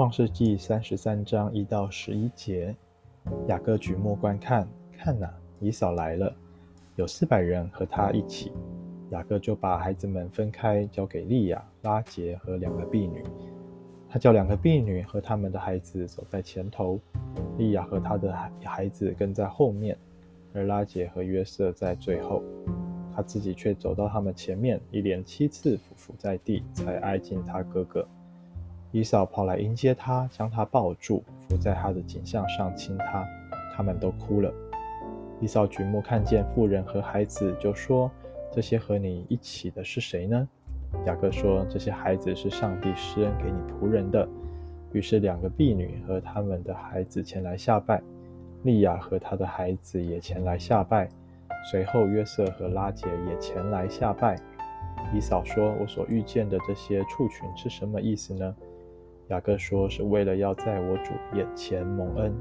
创世纪三十三章一到十一节，雅各举目观看，看哪，以扫来了，有四百人和他一起。雅各就把孩子们分开，交给利亚、拉杰和两个婢女。他叫两个婢女和他们的孩子走在前头，利亚和他的孩孩子跟在后面，而拉杰和约瑟在最后。他自己却走到他们前面，一连七次俯伏在地，才挨近他哥哥。伊嫂跑来迎接他，将他抱住，伏在他的颈项上亲他，他们都哭了。伊嫂举目看见妇人和孩子，就说：“这些和你一起的是谁呢？”雅各说：“这些孩子是上帝施恩给你仆人的。”于是两个婢女和他们的孩子前来下拜，利亚和他的孩子也前来下拜，随后约瑟和拉杰也前来下拜。伊嫂说：“我所遇见的这些畜群是什么意思呢？”雅各说：“是为了要在我主眼前蒙恩。”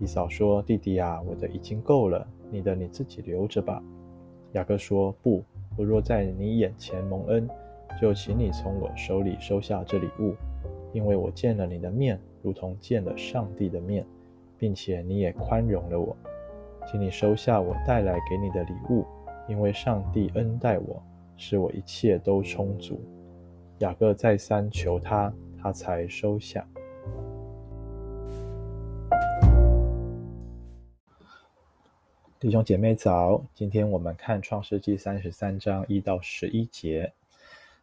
以嫂说：“弟弟啊，我的已经够了，你的你自己留着吧。”雅各说：“不，我若在你眼前蒙恩，就请你从我手里收下这礼物，因为我见了你的面，如同见了上帝的面，并且你也宽容了我，请你收下我带来给你的礼物，因为上帝恩待我，使我一切都充足。”雅各再三求他。他才收下。弟兄姐妹早，今天我们看创世纪三十三章一到十一节。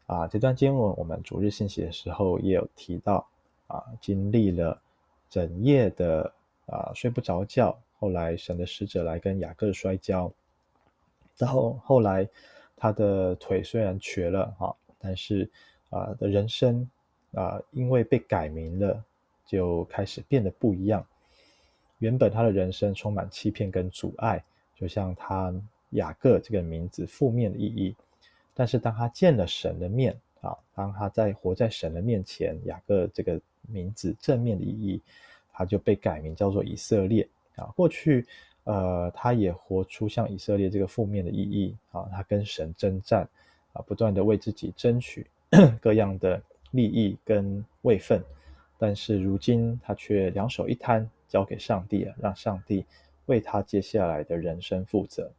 啊，这段经文我们主日信息的时候也有提到。啊，经历了整夜的啊睡不着觉，后来神的使者来跟雅各摔跤，然后后来他的腿虽然瘸了啊，但是啊的人生。啊，因为被改名了，就开始变得不一样。原本他的人生充满欺骗跟阻碍，就像他雅各这个名字负面的意义。但是当他见了神的面啊，当他在活在神的面前，雅各这个名字正面的意义，他就被改名叫做以色列啊。过去呃，他也活出像以色列这个负面的意义啊，他跟神征战啊，不断的为自己争取 各样的。利益跟位分，但是如今他却两手一摊，交给上帝了，让上帝为他接下来的人生负责。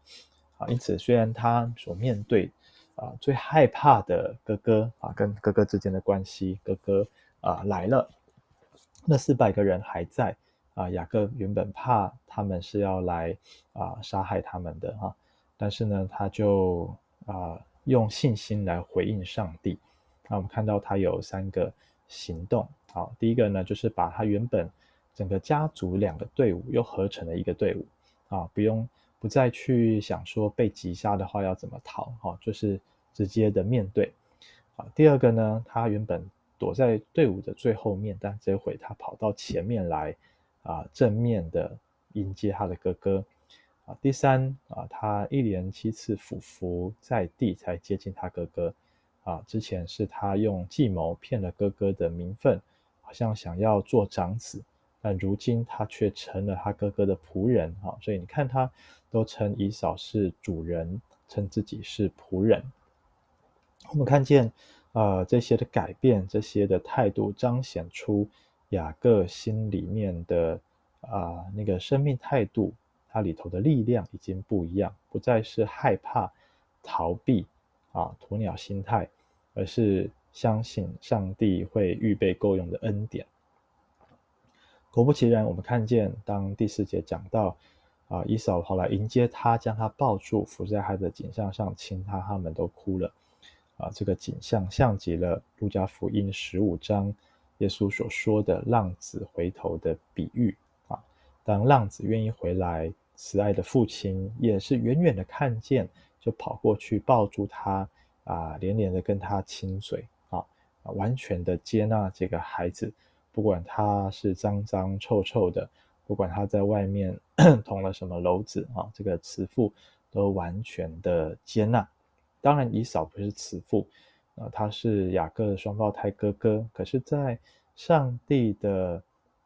啊，因此虽然他所面对啊最害怕的哥哥啊，跟哥哥之间的关系，哥哥啊来了，那四百个人还在啊，雅各原本怕他们是要来啊杀害他们的哈，但是呢，他就啊用信心来回应上帝。那我们看到他有三个行动，好，第一个呢，就是把他原本整个家族两个队伍又合成了一个队伍，啊，不用不再去想说被击杀的话要怎么逃，哈，就是直接的面对，啊，第二个呢，他原本躲在队伍的最后面，但这回他跑到前面来，啊，正面的迎接他的哥哥，啊，第三啊，他一连七次俯伏在地才接近他哥哥。啊，之前是他用计谋骗了哥哥的名分，好像想要做长子，但如今他却成了他哥哥的仆人啊！所以你看，他都称以扫是主人，称自己是仆人。我们看见啊、呃，这些的改变，这些的态度，彰显出雅各心里面的啊、那个生命态度，它里头的力量已经不一样，不再是害怕、逃避啊鸵鸟心态。而是相信上帝会预备够用的恩典。果不其然，我们看见当第四节讲到啊，以扫跑来迎接他，将他抱住，伏在他的颈项上亲他，他们都哭了。啊，这个景象像极了路加福音十五章耶稣所说的浪子回头的比喻啊。当浪子愿意回来，慈爱的父亲也是远远的看见，就跑过去抱住他。啊，连连的跟他亲嘴，啊，完全的接纳这个孩子，不管他是脏脏臭臭的，不管他在外面 捅了什么篓子，啊，这个慈父都完全的接纳。当然，以扫不是慈父，啊，他是雅各的双胞胎哥哥，可是，在上帝的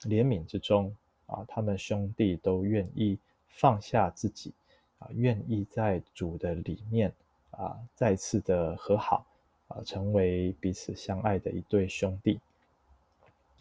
怜悯之中，啊，他们兄弟都愿意放下自己，啊，愿意在主的里面。啊，再次的和好，啊，成为彼此相爱的一对兄弟。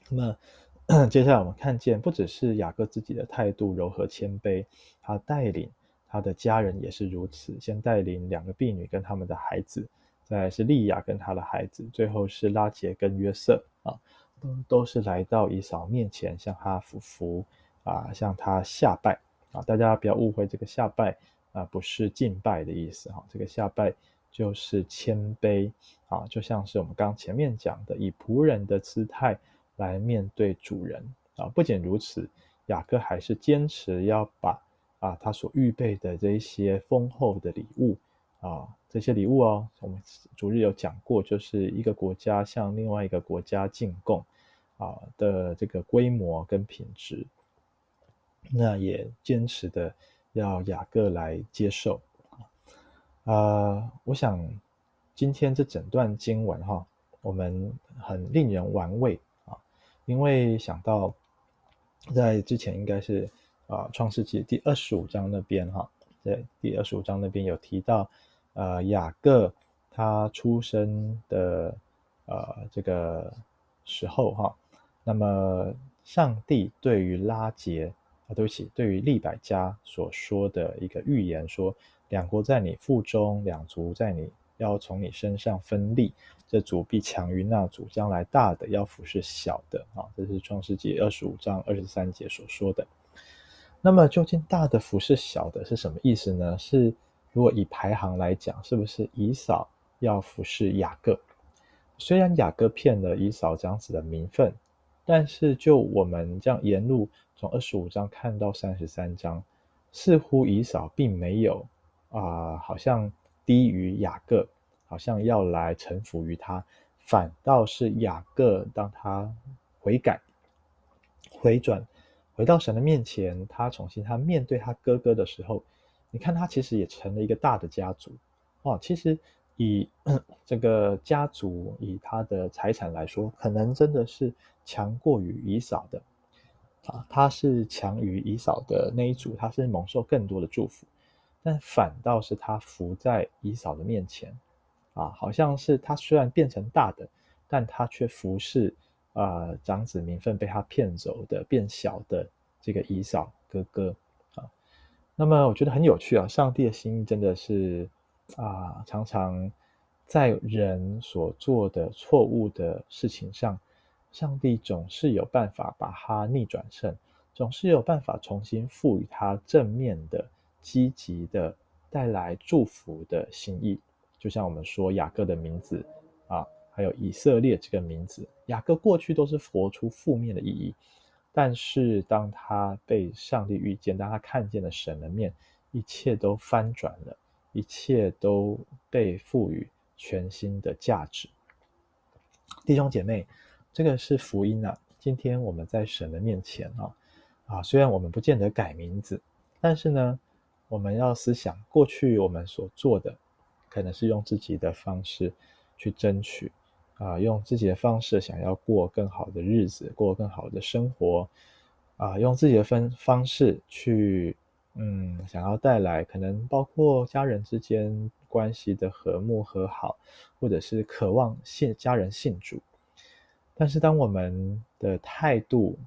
那么 接下来我们看见，不只是雅各自己的态度柔和谦卑，他带领他的家人也是如此，先带领两个婢女跟他们的孩子，再来是利亚跟他的孩子，最后是拉结跟约瑟啊，都都是来到以扫面前向他俯伏啊，向他下拜啊，大家不要误会这个下拜啊，不是敬拜的意思哈，这个下拜。就是谦卑啊，就像是我们刚前面讲的，以仆人的姿态来面对主人啊。不仅如此，雅各还是坚持要把啊他所预备的这一些丰厚的礼物啊，这些礼物哦，我们主日有讲过，就是一个国家向另外一个国家进贡啊的这个规模跟品质，那也坚持的要雅各来接受。啊、呃，我想今天这整段经文哈，我们很令人玩味啊，因为想到在之前应该是啊创世纪第二十五章那边哈，在第二十五章那边有提到，呃雅各他出生的呃这个时候哈，那么上帝对于拉结啊，对不起，对于利百加所说的一个预言说。两国在你腹中，两族在你要从你身上分立，这族必强于那族，将来大的要服侍小的啊，这是创世纪二十五章二十三节所说的。那么究竟大的服侍小的是什么意思呢？是如果以排行来讲，是不是以扫要服侍雅各？虽然雅各骗了以扫这样子的名分，但是就我们这样沿路从二十五章看到三十三章，似乎以扫并没有。啊、好像低于雅各，好像要来臣服于他，反倒是雅各，当他悔改、回转、回到神的面前，他重新他面对他哥哥的时候，你看他其实也成了一个大的家族哦。其实以 这个家族以他的财产来说，可能真的是强过于以扫的啊，他是强于以扫的那一组，他是蒙受更多的祝福。但反倒是他伏在以扫的面前，啊，好像是他虽然变成大的，但他却服侍、呃、长子名分被他骗走的变小的这个以扫哥哥啊。那么我觉得很有趣啊，上帝的心真的是啊，常常在人所做的错误的事情上，上帝总是有办法把它逆转胜，总是有办法重新赋予他正面的。积极的带来祝福的心意，就像我们说雅各的名字啊，还有以色列这个名字，雅各过去都是活出负面的意义，但是当他被上帝遇见，当他看见了神的面，一切都翻转了，一切都被赋予全新的价值。弟兄姐妹，这个是福音啊！今天我们在神的面前啊，啊，虽然我们不见得改名字，但是呢。我们要思想过去我们所做的，可能是用自己的方式去争取，啊，用自己的方式想要过更好的日子，过更好的生活，啊，用自己的分方式去，嗯，想要带来可能包括家人之间关系的和睦和好，或者是渴望信家人信主。但是当我们的态度，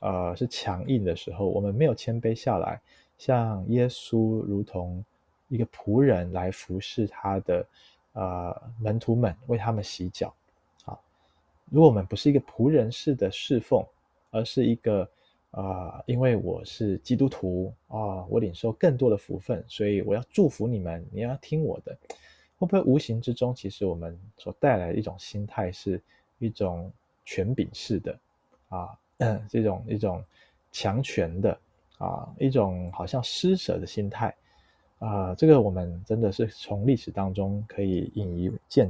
呃，是强硬的时候，我们没有谦卑下来。像耶稣如同一个仆人来服侍他的呃门徒们，为他们洗脚。啊，如果我们不是一个仆人式的侍奉，而是一个啊、呃，因为我是基督徒啊，我领受更多的福分，所以我要祝福你们，你要听我的。会不会无形之中，其实我们所带来的一种心态是一种权柄式的啊，这种一种强权的。啊，一种好像施舍的心态，啊，这个我们真的是从历史当中可以引以见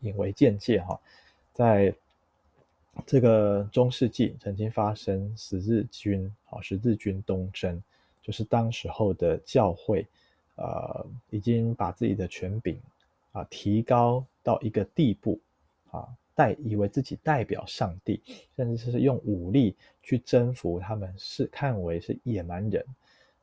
引为鉴戒哈，在这个中世纪曾经发生十字军啊，十字军东征，就是当时候的教会，呃，已经把自己的权柄啊提高到一个地步啊。代以为自己代表上帝，甚至是用武力去征服他们，是看为是野蛮人，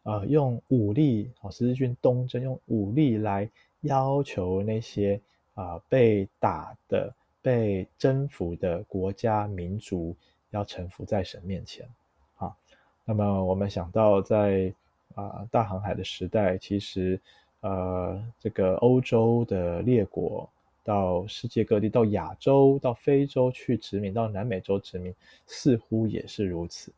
呃，用武力啊，十字军东征用武力来要求那些啊、被打的、被征服的国家民族要臣服在神面前。啊，那么我们想到在啊大航海的时代，其实呃这个欧洲的列国到世界各地，到亚洲、到非洲去殖民，到南美洲殖民，似乎也是如此。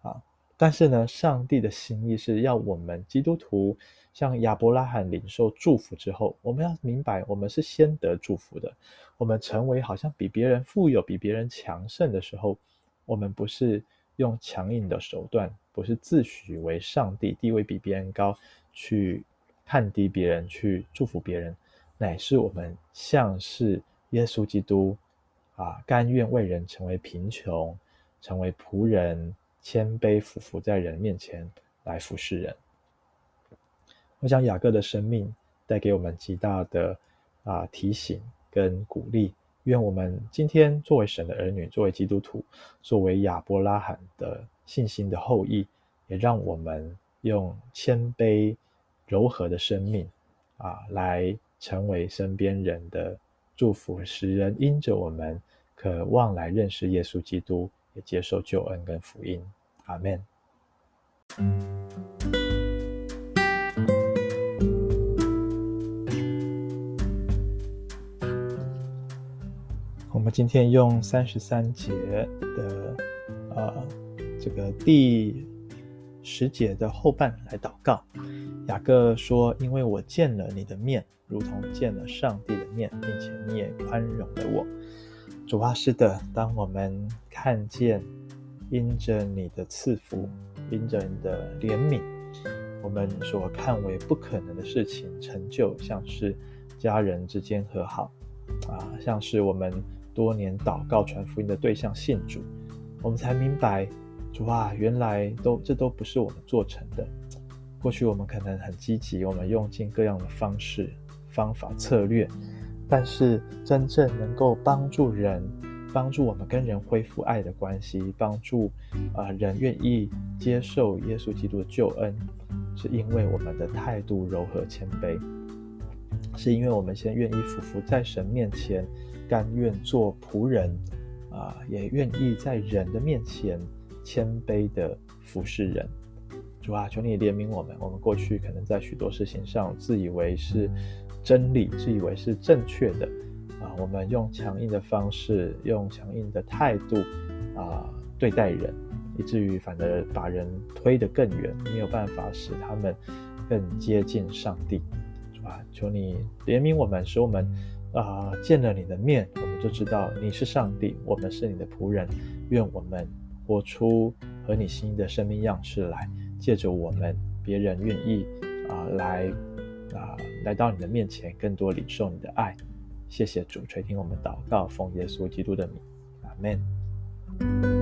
啊，但是呢，上帝的心意是要我们基督徒。像亚伯拉罕领受祝福之后，我们要明白，我们是先得祝福的。我们成为好像比别人富有、比别人强盛的时候，我们不是用强硬的手段，不是自诩为上帝、地位比别人高，去看低别人、去祝福别人，乃是我们像是耶稣基督啊，甘愿为人成为贫穷，成为仆人，谦卑俯伏在人面前来服侍人。我想雅各的生命带给我们极大的啊提醒跟鼓励。愿我们今天作为神的儿女，作为基督徒，作为亚伯拉罕的信心的后裔，也让我们用谦卑柔和的生命啊，来成为身边人的祝福，使人因着我们渴望来认识耶稣基督，也接受救恩跟福音。阿门。我们今天用三十三节的呃这个第十节的后半来祷告。雅各说：“因为我见了你的面，如同见了上帝的面，并且你也宽容了我。”主啊，是的，当我们看见因着你的赐福，因着你的怜悯，我们所看为不可能的事情成就，像是家人之间和好啊，像是我们。多年祷告传福音的对象信主，我们才明白，主啊，原来都这都不是我们做成的。过去我们可能很积极，我们用尽各样的方式、方法、策略，但是真正能够帮助人、帮助我们跟人恢复爱的关系，帮助啊、人愿意接受耶稣基督的救恩，是因为我们的态度柔和谦卑，是因为我们先愿意俯伏在神面前。甘愿做仆人，啊，也愿意在人的面前谦卑的服侍人。主啊，求你怜悯我们。我们过去可能在许多事情上自以为是真理，自以为是正确的，啊，我们用强硬的方式，用强硬的态度，啊，对待人，以至于反而把人推得更远，没有办法使他们更接近上帝。主啊，求你怜悯我们，使我们。啊、呃，见了你的面，我们就知道你是上帝，我们是你的仆人。愿我们活出和你心意的生命样式来，借着我们，别人愿意啊、来啊、来到你的面前，更多领受你的爱。谢谢主垂听我们祷告，奉耶稣基督的名，阿门。